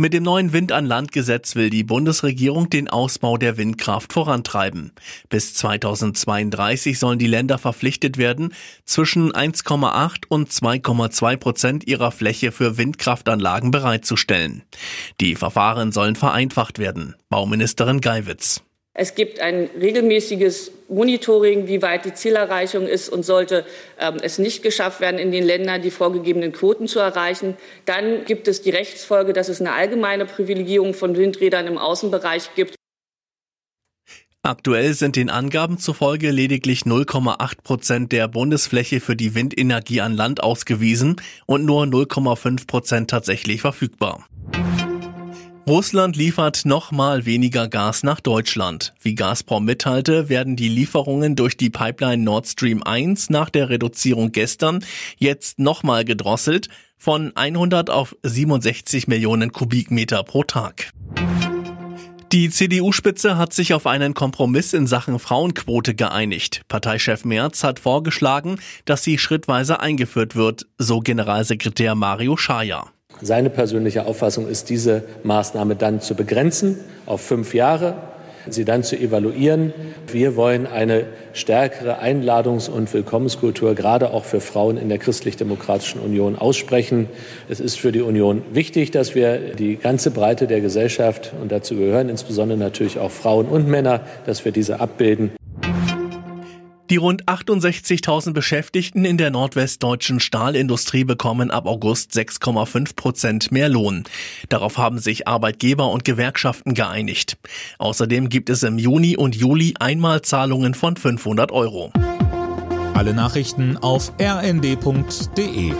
Mit dem neuen Wind an Land Gesetz will die Bundesregierung den Ausbau der Windkraft vorantreiben. Bis 2032 sollen die Länder verpflichtet werden, zwischen 1,8 und 2,2 Prozent ihrer Fläche für Windkraftanlagen bereitzustellen. Die Verfahren sollen vereinfacht werden. Bauministerin Geiwitz. Es gibt ein regelmäßiges Monitoring, wie weit die Zielerreichung ist und sollte ähm, es nicht geschafft werden, in den Ländern die vorgegebenen Quoten zu erreichen. Dann gibt es die Rechtsfolge, dass es eine allgemeine Privilegierung von Windrädern im Außenbereich gibt. Aktuell sind den Angaben zufolge lediglich 0,8 Prozent der Bundesfläche für die Windenergie an Land ausgewiesen und nur 0,5 Prozent tatsächlich verfügbar. Russland liefert nochmal weniger Gas nach Deutschland. Wie Gazprom mitteilte, werden die Lieferungen durch die Pipeline Nord Stream 1 nach der Reduzierung gestern jetzt nochmal gedrosselt von 100 auf 67 Millionen Kubikmeter pro Tag. Die CDU-Spitze hat sich auf einen Kompromiss in Sachen Frauenquote geeinigt. Parteichef Merz hat vorgeschlagen, dass sie schrittweise eingeführt wird, so Generalsekretär Mario Schaja. Seine persönliche Auffassung ist, diese Maßnahme dann zu begrenzen auf fünf Jahre, sie dann zu evaluieren. Wir wollen eine stärkere Einladungs- und Willkommenskultur gerade auch für Frauen in der Christlich-Demokratischen Union aussprechen. Es ist für die Union wichtig, dass wir die ganze Breite der Gesellschaft, und dazu gehören insbesondere natürlich auch Frauen und Männer, dass wir diese abbilden. Die rund 68.000 Beschäftigten in der nordwestdeutschen Stahlindustrie bekommen ab August 6,5 Prozent mehr Lohn. Darauf haben sich Arbeitgeber und Gewerkschaften geeinigt. Außerdem gibt es im Juni und Juli Einmalzahlungen von 500 Euro. Alle Nachrichten auf rnd.de